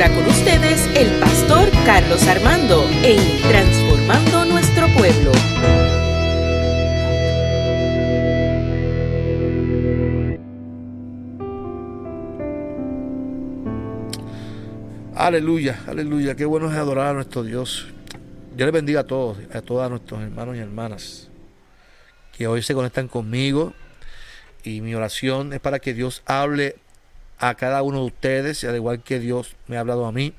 ahora con ustedes el pastor Carlos Armando en Transformando Nuestro Pueblo. Aleluya, aleluya, qué bueno es adorar a nuestro Dios. Dios les bendiga a todos, a todos nuestros hermanos y hermanas que hoy se conectan conmigo. Y mi oración es para que Dios hable a cada uno de ustedes, al igual que Dios me ha hablado a mí.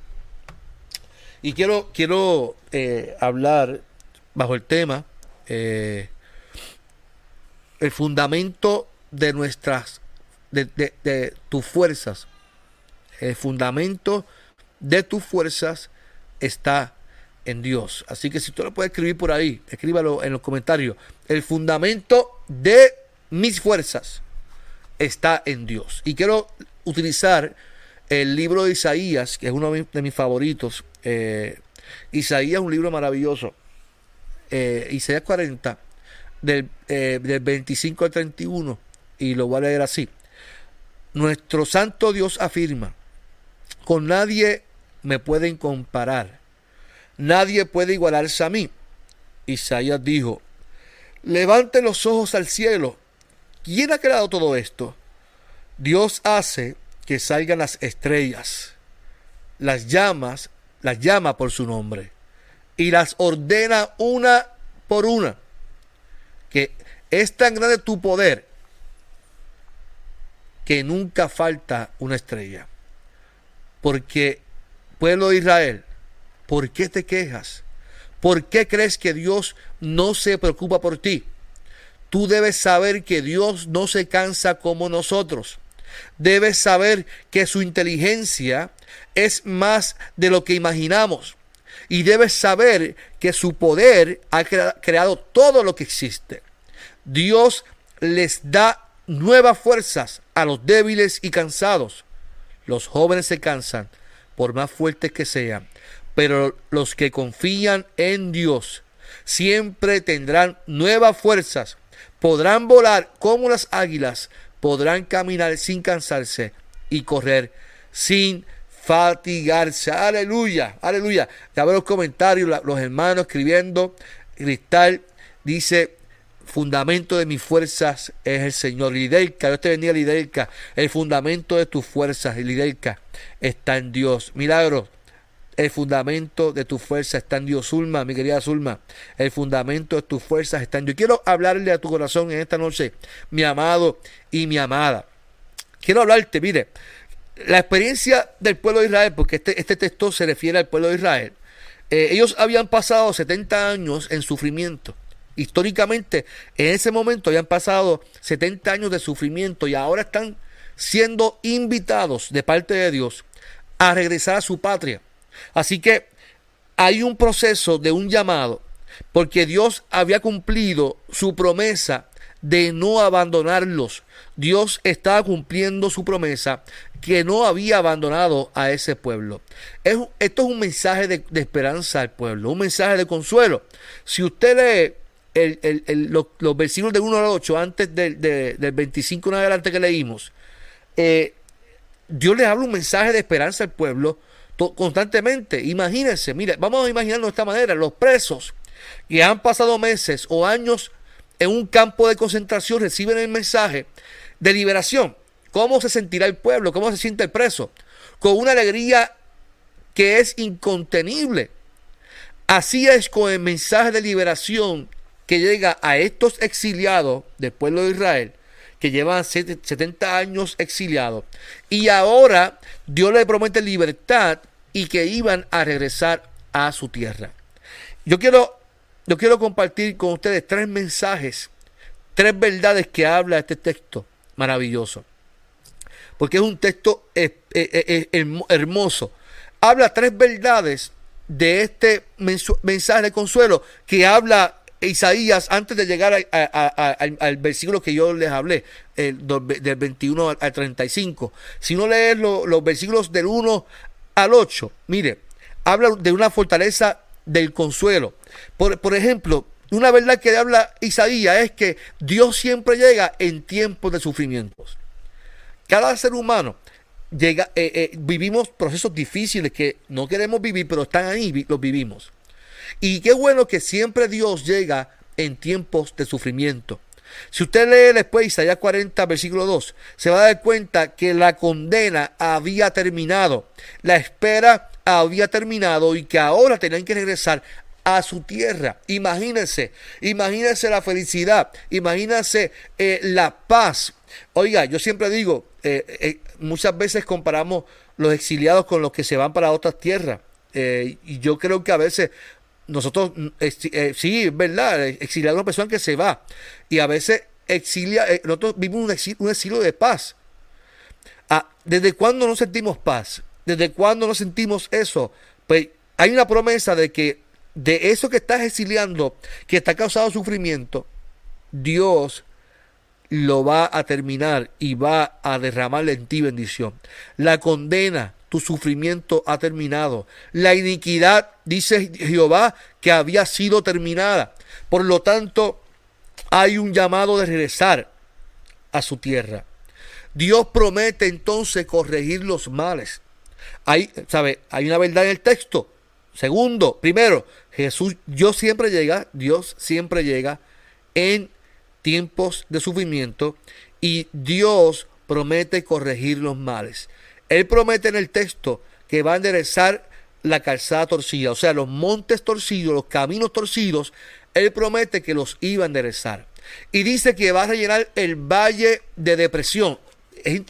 Y quiero, quiero eh, hablar bajo el tema eh, el fundamento de nuestras, de, de tus fuerzas. El fundamento de tus fuerzas está en Dios. Así que si tú lo puedes escribir por ahí, escríbalo en los comentarios. El fundamento de mis fuerzas está en Dios. Y quiero utilizar el libro de Isaías, que es uno de mis favoritos. Eh, Isaías es un libro maravilloso. Eh, Isaías 40, del, eh, del 25 al 31, y lo voy a leer así. Nuestro santo Dios afirma, con nadie me pueden comparar. Nadie puede igualarse a mí. Isaías dijo, levante los ojos al cielo. ¿Quién ha creado todo esto? Dios hace que salgan las estrellas, las llamas, las llama por su nombre y las ordena una por una. Que es tan grande tu poder que nunca falta una estrella. Porque Pueblo de Israel, ¿por qué te quejas? ¿Por qué crees que Dios no se preocupa por ti? Tú debes saber que Dios no se cansa como nosotros. Debes saber que su inteligencia es más de lo que imaginamos. Y debes saber que su poder ha creado todo lo que existe. Dios les da nuevas fuerzas a los débiles y cansados. Los jóvenes se cansan, por más fuertes que sean. Pero los que confían en Dios siempre tendrán nuevas fuerzas, podrán volar como las águilas, podrán caminar sin cansarse y correr sin fatigarse. Aleluya, aleluya. Ya veo los comentarios, los hermanos escribiendo. Cristal dice, fundamento de mis fuerzas es el Señor. Lidelka, Dios te bendiga, Lidelka. El fundamento de tus fuerzas, Lidelka, está en Dios. Milagro. El fundamento de tu fuerza está en Dios. Zulma, mi querida Zulma. El fundamento de tus fuerzas está en Dios. Quiero hablarle a tu corazón en esta noche, mi amado y mi amada. Quiero hablarte, mire, la experiencia del pueblo de Israel, porque este, este texto se refiere al pueblo de Israel. Eh, ellos habían pasado 70 años en sufrimiento. Históricamente, en ese momento habían pasado 70 años de sufrimiento y ahora están siendo invitados de parte de Dios a regresar a su patria. Así que hay un proceso de un llamado, porque Dios había cumplido su promesa de no abandonarlos. Dios estaba cumpliendo su promesa que no había abandonado a ese pueblo. esto es un mensaje de, de, esperanza al pueblo, un mensaje de consuelo. Si usted lee los, versículos de 1 al 8, antes del 25 en adelante que leímos, eh, Dios le habla un mensaje de esperanza al pueblo constantemente. Imagínense, mire, vamos a imaginarnos de esta manera, los presos que han pasado meses o años en un campo de concentración reciben el mensaje de liberación. ¿Cómo se sentirá el pueblo? ¿Cómo se siente el preso? Con una alegría que es incontenible. Así es con el mensaje de liberación que llega a estos exiliados del pueblo de Israel, que llevan 70 años exiliados, y ahora Dios les promete libertad y que iban a regresar a su tierra. Yo quiero, yo quiero compartir con ustedes tres mensajes, tres verdades que habla este texto maravilloso, porque es un texto hermoso. Habla tres verdades de este mensaje de consuelo que habla Isaías, antes de llegar al, versículo que yo les hablé, del 21 al 35, si no lees los versículos del 1 al 8, mire, habla de una fortaleza del consuelo. Por, por ejemplo, una verdad que habla Isaías es que Dios siempre llega en tiempos de sufrimientos. Cada ser humano llega, eh, eh, vivimos procesos difíciles que no queremos vivir, pero están ahí, los vivimos. Y qué bueno que siempre Dios llega en tiempos de sufrimiento. Si usted lee después Isaías 40, versículo 2, se va a dar cuenta que la condena había terminado, la espera había terminado y que ahora tenían que regresar a su tierra. Imagínense, imagínense la felicidad, imagínense eh, la paz. Oiga, yo siempre digo, eh, eh, muchas veces comparamos los exiliados con los que se van para otras tierras. y yo creo que a veces nosotros, eh, sí, es verdad, exiliar a una persona que se va. Y a veces exilia, eh, nosotros vivimos un exilio, de paz. Ah, ¿Desde cuándo no sentimos paz? ¿Desde cuándo no sentimos eso? Pues hay una promesa de que de eso que estás exiliando, que está causando sufrimiento, Dios lo va a terminar y va a derramarle en ti bendición. La condena tu sufrimiento ha terminado. La iniquidad, dice Jehová, que había sido terminada. Por lo tanto, hay un llamado de regresar a su tierra. Dios promete entonces corregir los males. Hay, ¿sabe? Hay una verdad en el texto. Segundo, primero, Jesús, Dios siempre llega, Dios siempre llega en tiempos de sufrimiento y Dios promete corregir los males. Él promete en el texto que va a enderezar la calzada torcida, o sea, los montes torcidos, los caminos torcidos, Él promete que los iba a enderezar. Y dice que va a rellenar el valle de depresión.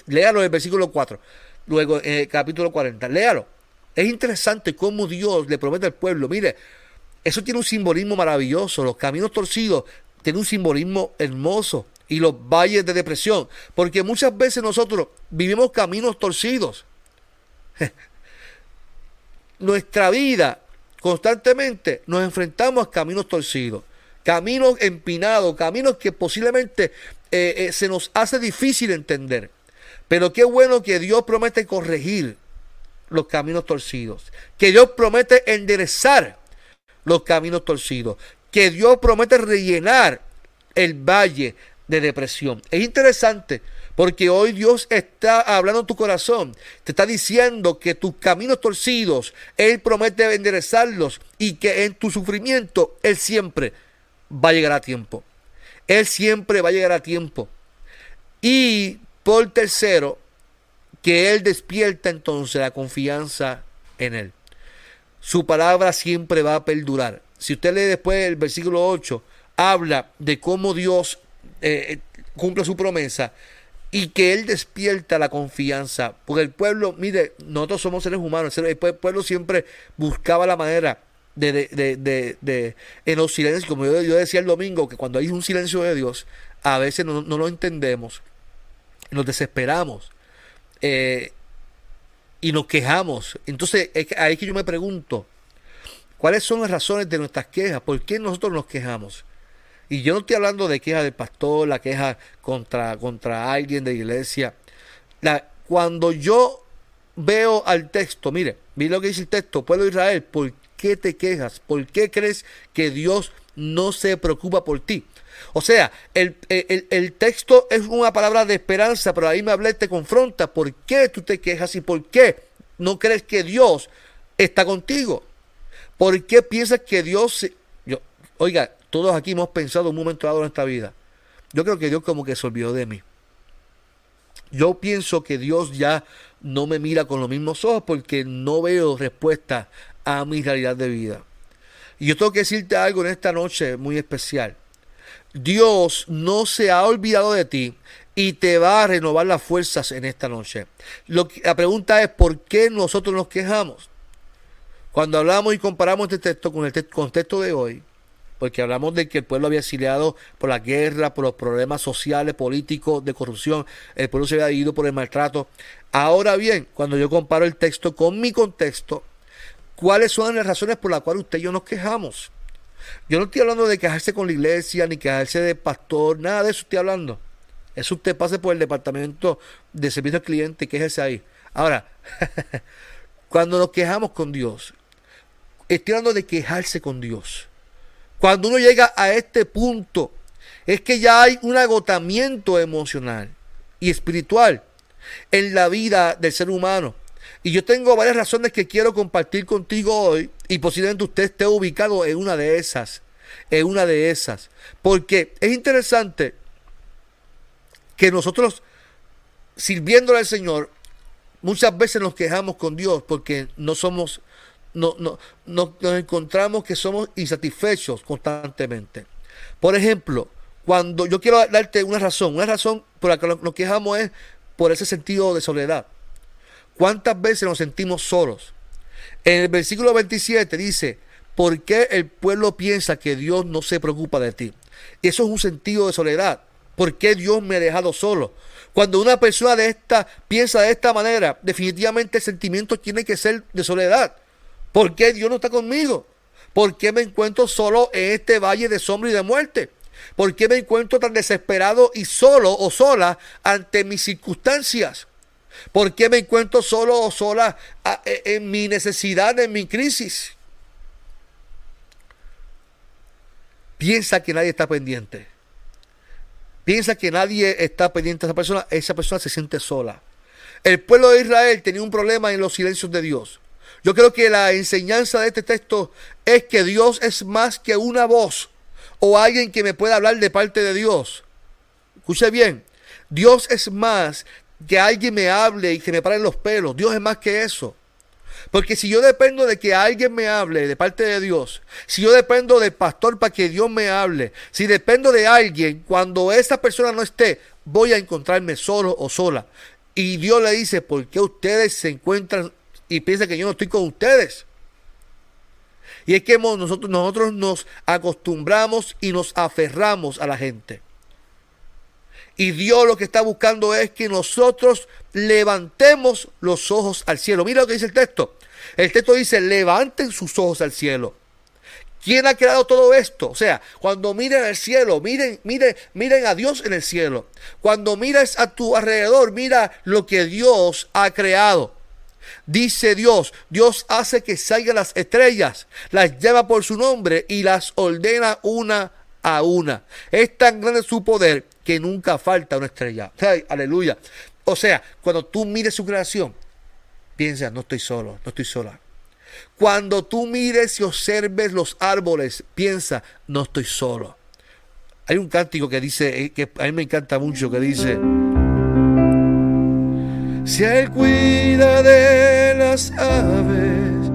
léalo en el versículo 4, luego en el capítulo 40, léalo. Es interesante cómo Dios le promete al pueblo, mire, eso tiene un simbolismo maravilloso, los caminos torcidos tienen un simbolismo hermoso y los valles de depresión. Porque muchas veces nosotros vivimos caminos torcidos. Nuestra vida constantemente nos enfrentamos a caminos torcidos, caminos empinados, caminos que posiblemente eh, eh, se nos hace difícil entender. Pero qué bueno que Dios promete corregir los caminos torcidos, que Dios promete enderezar los caminos torcidos, que Dios promete rellenar el valle de depresión. Es interesante porque hoy Dios está hablando en tu corazón, te está diciendo que tus caminos torcidos, Él promete enderezarlos y que en tu sufrimiento Él siempre va a llegar a tiempo. Él siempre va a llegar a tiempo. Y por tercero, que Él despierta entonces la confianza en Él. Su palabra siempre va a perdurar. Si usted lee después el versículo 8, habla de cómo Dios eh, cumple su promesa y que Él despierta la confianza. Porque el pueblo, mire, nosotros somos seres humanos, el pueblo siempre buscaba la manera de, de, en los silencios, como yo, decía el domingo, que cuando hay un silencio de Dios, a veces no, lo entendemos, nos desesperamos eh, y nos quejamos. Entonces, ahí es que yo me pregunto, ¿cuáles son las razones de nuestras quejas? ¿Por qué nosotros nos quejamos? Y yo no estoy hablando de queja del pastor, la queja contra, contra alguien de iglesia. La, cuando yo veo al texto, mire, mire lo que dice el texto, pueblo de Israel, ¿por qué te quejas? ¿Por qué crees que Dios no se preocupa por ti? O sea, el, el, texto es una palabra de esperanza, pero ahí me hablé, te confronta. ¿Por qué tú te quejas y por qué no crees que Dios está contigo? ¿Por qué piensas que Dios... Yo, oiga, todos aquí hemos pensado un momento dado en esta vida. Yo creo que Dios como que se olvidó de mí. Yo pienso que Dios ya no me mira con los mismos ojos porque no veo respuesta a mi realidad de vida. Y yo tengo que decirte algo en esta noche muy especial. Dios no se ha olvidado de ti y te va a renovar las fuerzas en esta noche. Lo la pregunta es, ¿por qué nosotros nos quejamos? Cuando hablamos y comparamos este texto con el contexto de hoy, porque hablamos de que el pueblo había exiliado por la guerra, por los problemas sociales, políticos, de corrupción, el pueblo se había ido por el maltrato. Ahora bien, cuando yo comparo el texto con mi contexto, ¿cuáles son las razones por las cuales usted y yo nos quejamos? Yo no estoy hablando de quejarse con la iglesia, ni quejarse de pastor, nada de eso estoy hablando. Eso usted pase por el departamento de servicio al cliente, quéjese ahí. Ahora, cuando nos quejamos con Dios, estoy hablando de quejarse con Dios. Cuando uno llega a este punto, es que ya hay un agotamiento emocional y espiritual. en la vida del ser humano. Y yo tengo varias razones que quiero compartir contigo hoy y posiblemente usted esté ubicado en una de esas, en una de esas. Porque es interesante que nosotros, sirviéndole al Señor, muchas veces nos quejamos con Dios porque no somos, no, no, no, nos encontramos que somos insatisfechos constantemente. Por ejemplo, cuando yo quiero darte una razón, una razón por la que nos quejamos es por ese sentido de soledad. ¿Cuántas veces nos sentimos solos? En el versículo 27 dice, ¿por qué el pueblo piensa que Dios no se preocupa de ti? Eso es un sentido de soledad. ¿Por qué Dios me ha dejado solo? Cuando una persona de esta piensa de esta manera, definitivamente el sentimiento tiene que ser de soledad. ¿Por qué Dios no está conmigo? ¿Por qué me encuentro solo en este valle de sombra y de muerte? ¿Por qué me encuentro tan desesperado y solo o sola ante mis circunstancias? ¿Por qué me encuentro solo o sola e, en mi necesidad, en mi crisis? Piensa que nadie está pendiente. Piensa que nadie está pendiente de esa persona. Esa persona se siente sola. El pueblo de Israel tenía un problema en los silencios de Dios. Yo creo que la enseñanza de este texto es que Dios es más que una voz o alguien que me pueda hablar de parte de Dios. Escuche bien, Dios es más que alguien me hable y que me paren los pelos. Dios es más que eso. Porque si yo dependo de que alguien me hable de parte de Dios, si yo dependo del pastor para que Dios me hable, si dependo de alguien, cuando esa persona no esté, voy a encontrarme solo o sola. Y Dios le dice, ¿por qué ustedes se encuentran y piensan que yo no estoy con ustedes? Y es que nosotros, nosotros nos acostumbramos y nos aferramos a la gente. Y Dios lo que está buscando es que nosotros levantemos los ojos al cielo. Mira lo que dice el texto. El texto dice, levanten sus ojos al cielo. ¿Quién ha creado todo esto? O sea, cuando miren al cielo, miren, miren, miren a Dios en el cielo. Cuando mires a tu alrededor, mira lo que Dios ha creado. Dice Dios, Dios hace que salgan las estrellas, las lleva por su nombre y las ordena una a una. Es tan grande su poder que nunca falta una estrella. aleluya. O sea, cuando tú mires su creación, piensa, no estoy solo, no estoy sola. Cuando tú mires y observes los árboles, piensa, no estoy solo. Hay un cántico que dice, eh, que a mí me encanta mucho, que dice, si Él cuida de las aves,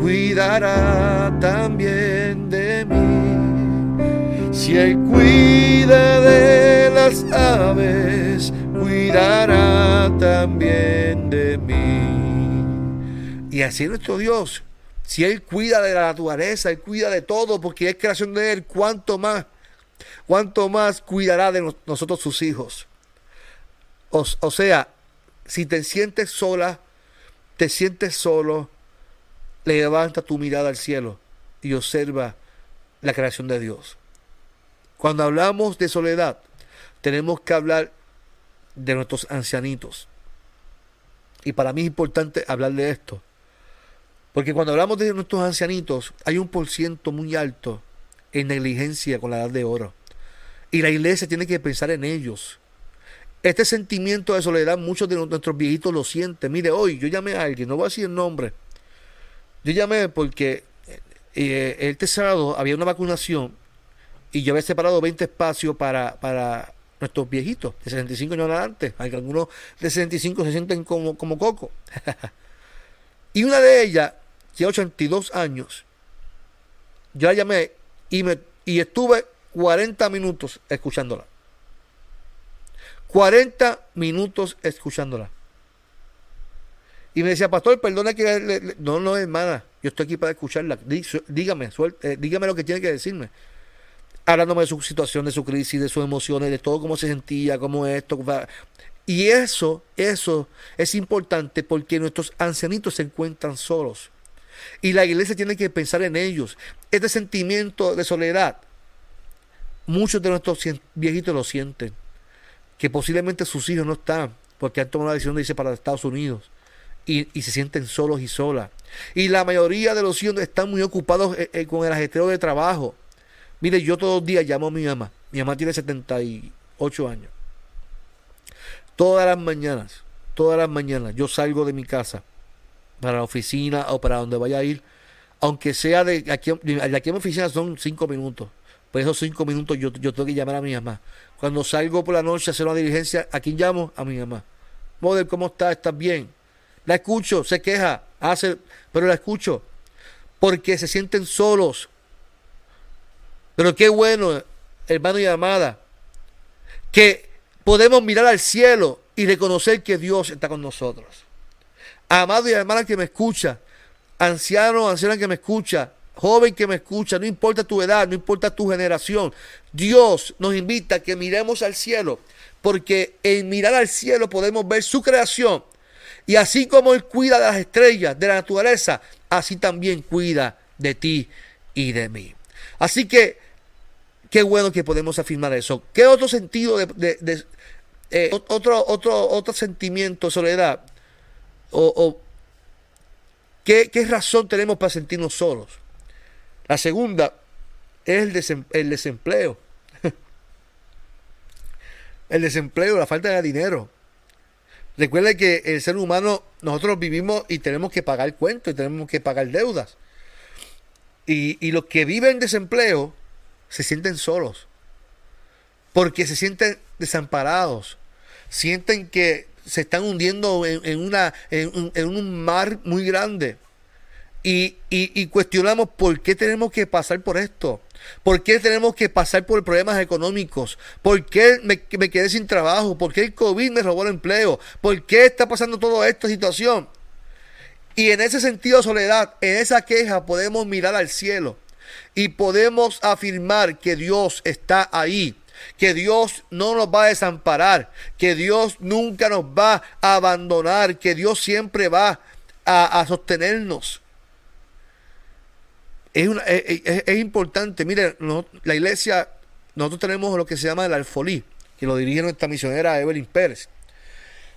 cuidará también de mí. Si Él cuida de las aves, cuidará también de mí. Y así es nuestro Dios. Si Él cuida de la naturaleza, Él cuida de todo, porque es creación de Él, ¿cuánto más? ¿Cuánto más cuidará de nosotros sus hijos? O, o sea, si te sientes sola, te sientes solo, levanta tu mirada al cielo y observa la creación de Dios. Cuando hablamos de soledad, tenemos que hablar de nuestros ancianitos. Y para mí es importante hablar de esto. Porque cuando hablamos de nuestros ancianitos, hay un por ciento muy alto en negligencia con la edad de oro. Y la iglesia tiene que pensar en ellos. Este sentimiento de soledad, muchos de nuestros viejitos lo sienten. Mire, hoy yo llamé a alguien, no voy a decir el nombre. Yo llamé porque eh, este sábado había una vacunación y yo había separado 20 espacios para, para nuestros viejitos de 65 años adelante. Algunos de 65 se sienten como, como coco. y una de ellas, tiene 82 años, yo la llamé y, me, y estuve 40 minutos escuchándola. 40 minutos escuchándola. Y me decía, pastor, perdona que... no, no, hermana, yo estoy aquí para escucharla. Dígame, eh, dígame lo que tiene que decirme. Hablándome de su situación, de su crisis, de sus emociones, de todo cómo se sentía, cómo esto. Y eso, eso es importante porque nuestros ancianitos se encuentran solos. Y la iglesia tiene que pensar en ellos. Este sentimiento de soledad, muchos de nuestros viejitos lo sienten que posiblemente sus hijos no están porque han tomado la decisión de irse para Estados Unidos y, se sienten solos y solas. Y la mayoría de los hijos están muy ocupados eh, eh, con el ajetreo de trabajo. Mire, yo todos los días llamo a mi mamá. Mi mamá tiene 78 años. Todas las mañanas, todas las mañanas yo salgo de mi casa para la oficina o para donde vaya a ir, aunque sea de aquí, de aquí a mi oficina son cinco minutos. Por esos cinco minutos yo, tengo que llamar a mi mamá. Cuando salgo por la noche a hacer una diligencia, ¿a quién llamo? A mi mamá. Model, ¿cómo estás? ¿Estás bien? La escucho, se queja, hace, pero la escucho. Porque se sienten solos. Pero qué bueno, hermano y amada, que podemos mirar al cielo y reconocer que Dios está con nosotros. Amado y hermana que me escucha, anciano, anciana que me escucha, joven que me escucha, no importa tu edad, no importa tu generación, Dios nos invita a que miremos al cielo, porque en mirar al cielo podemos ver su creación. Y así como Él cuida de las estrellas, de la naturaleza, así también cuida de ti y de mí. Así que, qué bueno que podemos afirmar eso. ¿Qué otro sentido de, eh, otro, otro, otro sentimiento, soledad? O, ¿qué, ¿qué, razón tenemos para sentirnos solos? La segunda es el, el desempleo. el desempleo, la falta de dinero. Recuerde que el ser humano, nosotros vivimos y tenemos que pagar cuentos y tenemos que pagar deudas. Y, y los que viven en desempleo se sienten solos. Porque se sienten desamparados. Sienten que se están hundiendo en, una, en, un mar muy grande. Y, cuestionamos por qué tenemos que pasar por esto. ¿Por qué tenemos que pasar por problemas económicos? ¿Por qué me, quedé sin trabajo? ¿Por qué el COVID me robó el empleo? ¿Por qué está pasando toda esta situación? Y en ese sentido, soledad, en esa queja podemos mirar al cielo y podemos afirmar que Dios está ahí que Dios no nos va a desamparar, que Dios nunca nos va a abandonar, que Dios siempre va a, sostenernos. Es, es, importante, mire, la iglesia, nosotros tenemos lo que se llama el alfolí, que lo dirige nuestra misionera Evelyn Pérez.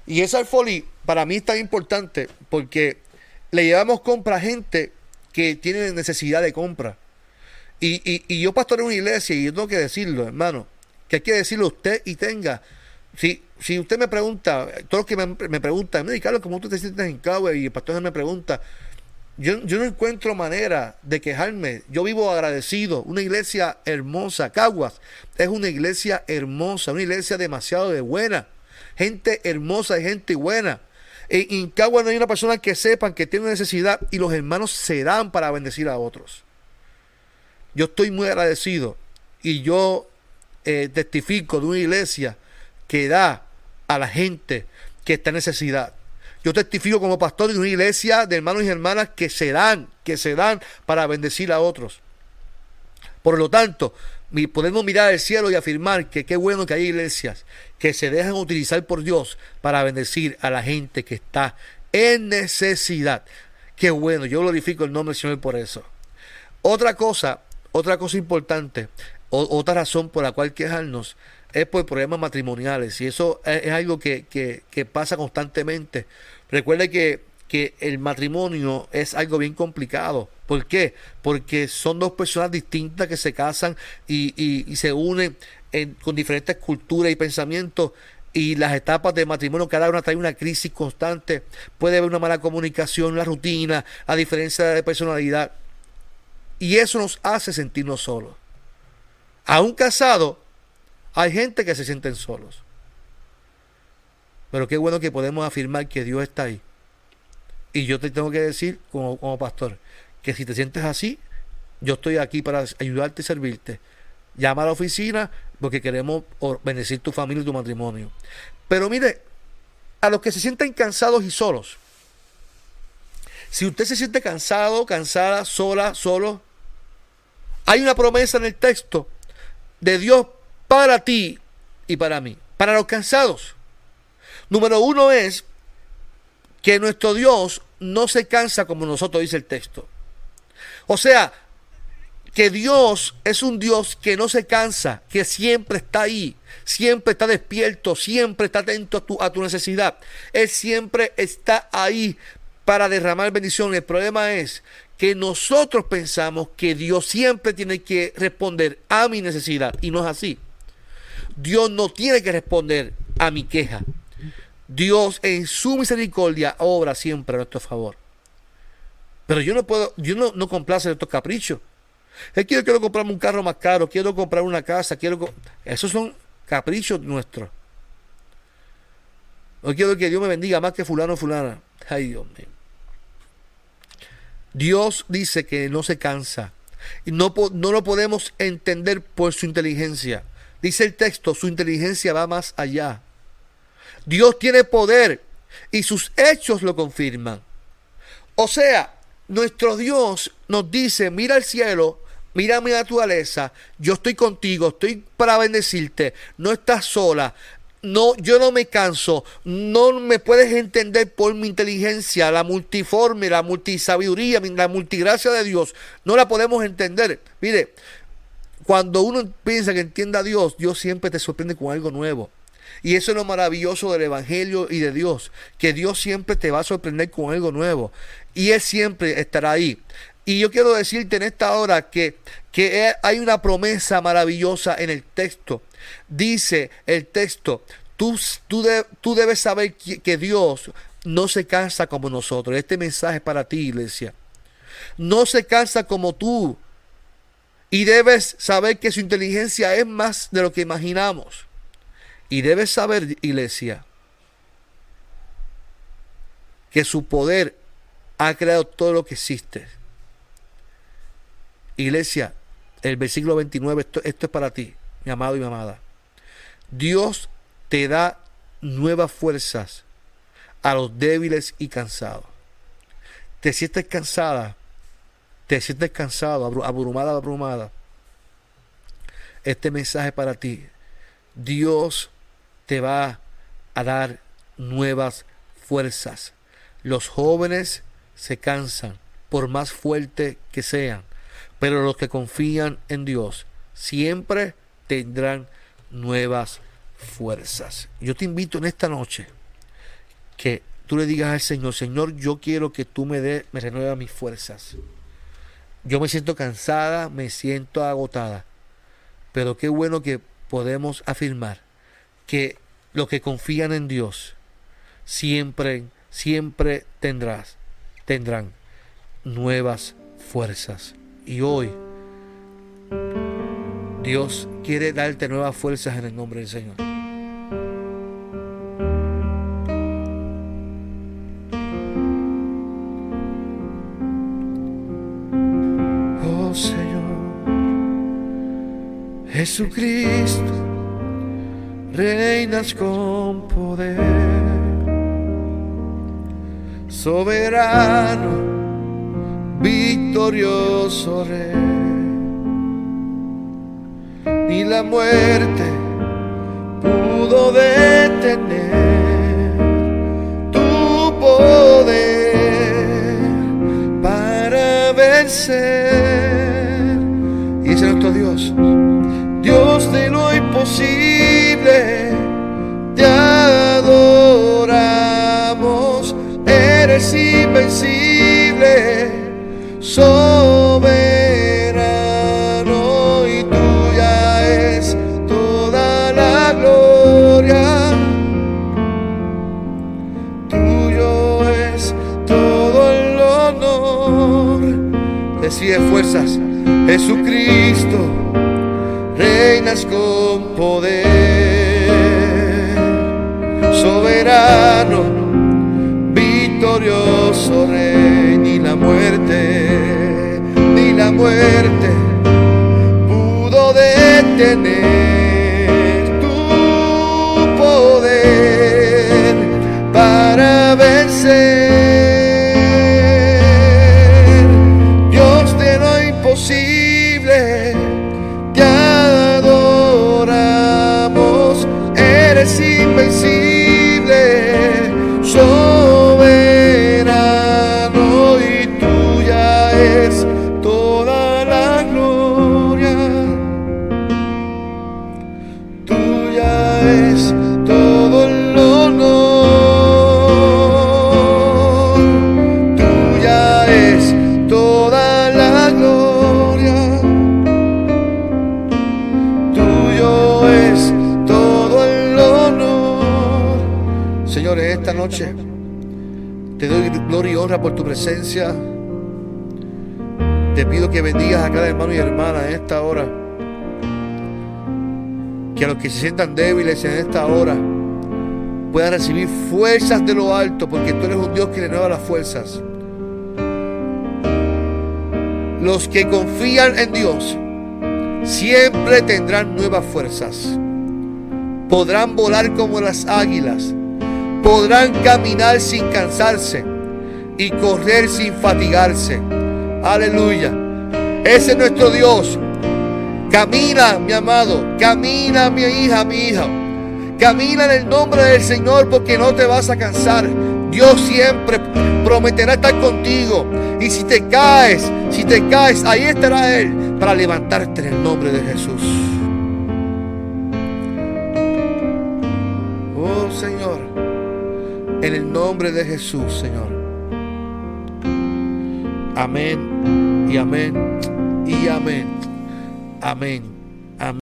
Y ese alfolí para mí es tan importante porque le llevamos compra a gente que tiene necesidad de compra. Y, y, y yo pastoreo una iglesia y yo tengo que decirlo, hermano que hay que decirlo usted y tenga. Si, si usted me pregunta, todos los que me, me preguntan, Carlos, ¿cómo tú te sientes en Cabo? Y el pastor me pregunta, yo, no encuentro manera de quejarme. Yo vivo agradecido. Una iglesia hermosa. Caguas es una iglesia hermosa, una iglesia demasiado de buena. Gente hermosa y gente buena. En, Caguas no hay una persona que sepan que tiene necesidad y los hermanos se dan para bendecir a otros. Yo estoy muy agradecido y yo eh, testifico de una iglesia que da a la gente que está en necesidad. Yo testifico como pastor de una iglesia de hermanos y hermanas que se dan, que se dan para bendecir a otros. Por lo tanto, podemos mirar al cielo y afirmar que qué bueno que hay iglesias que se dejan utilizar por Dios para bendecir a la gente que está en necesidad. Qué bueno, yo glorifico el nombre del Señor por eso. Otra cosa, otra cosa importante, otra razón por la cual quejarnos es por problemas matrimoniales y eso es, algo que, pasa constantemente. Recuerde que, que, el matrimonio es algo bien complicado. ¿Por qué? Porque son dos personas distintas que se casan y, se unen con diferentes culturas y pensamientos y las etapas de matrimonio, cada una trae una crisis constante, puede haber una mala comunicación, una rutina, a diferencia de personalidad. Y eso nos hace sentirnos solos. Aún casado, hay gente que se sienten solos. Pero qué bueno que podemos afirmar que Dios está ahí. Y yo te tengo que decir como, como pastor, que si te sientes así, yo estoy aquí para ayudarte y servirte. Llama a la oficina porque queremos bendecir tu familia y tu matrimonio. Pero mire, a los que se sienten cansados y solos, si usted se siente cansado, cansada, sola, solo, hay una promesa en el texto de Dios para ti y para mí, para los cansados. Número uno es que nuestro Dios no se cansa como nosotros, dice el texto. O sea, que Dios es un Dios que no se cansa, que siempre está ahí, siempre está despierto, siempre está atento a tu, a tu necesidad. Él siempre está ahí para derramar bendición. El problema es que nosotros pensamos que Dios siempre tiene que responder a mi necesidad y no es así. Dios no tiene que responder a mi queja. Dios en su misericordia obra siempre a nuestro favor. Pero yo no puedo, yo no, no complace estos caprichos. Es que yo quiero comprarme un carro más caro, quiero comprar una casa, quiero... Esos son caprichos nuestros. No quiero que Dios me bendiga más que fulano o fulana. Ay, Dios mío. Dios dice que no se cansa. Y no, no lo podemos entender por su inteligencia. Dice el texto, su inteligencia va más allá. Dios tiene poder y sus hechos lo confirman. O sea, nuestro Dios nos dice, mira el cielo, mira mi naturaleza, yo estoy contigo, estoy para bendecirte, no estás sola, no, yo no me canso, no me puedes entender por mi inteligencia, la multiforme, la multisabiduría, la multigracia de Dios, no la podemos entender. Mire, cuando uno piensa que entiende a Dios, Dios siempre te sorprende con algo nuevo. Y eso es lo maravilloso del Evangelio y de Dios, que Dios siempre te va a sorprender con algo nuevo. Y Él siempre estará ahí. Y yo quiero decirte en esta hora que, que hay una promesa maravillosa en el texto. Dice el texto, tú, tú, tú debes saber que, que Dios no se cansa como nosotros. Este mensaje es para ti, iglesia. No se cansa como tú. Y debes saber que su inteligencia es más de lo que imaginamos. Y debes saber, iglesia, que su poder ha creado todo lo que existe. Iglesia, el versículo 29, esto, es para ti, mi amado y mi amada. Dios te da nuevas fuerzas a los débiles y cansados. Te sientes cansada, te sientes cansado, abrumada, abrumada. Este mensaje para ti. Dios te va a dar nuevas fuerzas. Los jóvenes se cansan, por más fuerte que sean, pero los que confían en Dios siempre tendrán nuevas fuerzas. Yo te invito en esta noche que tú le digas al Señor, Señor, yo quiero que tú me dé, me renueva mis fuerzas. Yo me siento cansada, me siento agotada, pero qué bueno que podemos afirmar que los que confían en Dios siempre, siempre tendrás, tendrán nuevas fuerzas. Y hoy Dios quiere darte nuevas fuerzas en el nombre del Señor. Jesucristo reinas con poder, soberano, victorioso rey. Ni la muerte pudo detener detener Te pido que bendigas a cada hermano y hermana en esta hora. Que a los que se sientan débiles en esta hora puedan recibir fuerzas de lo alto, porque tú eres un Dios que renueva las fuerzas. Los que confían en Dios siempre tendrán nuevas fuerzas. Podrán volar como las águilas. Podrán caminar sin cansarse y correr sin fatigarse. Aleluya. Ese es nuestro Dios. Camina, mi amado. Camina, mi hija, mi hija. Camina en el nombre del Señor porque no te vas a cansar. Dios siempre prometerá estar contigo. Y si te caes, si te caes, ahí estará Él para levantarte en el nombre de Jesús. Oh Señor, en el nombre de Jesús, Señor. Amén y amén y amén. Amén.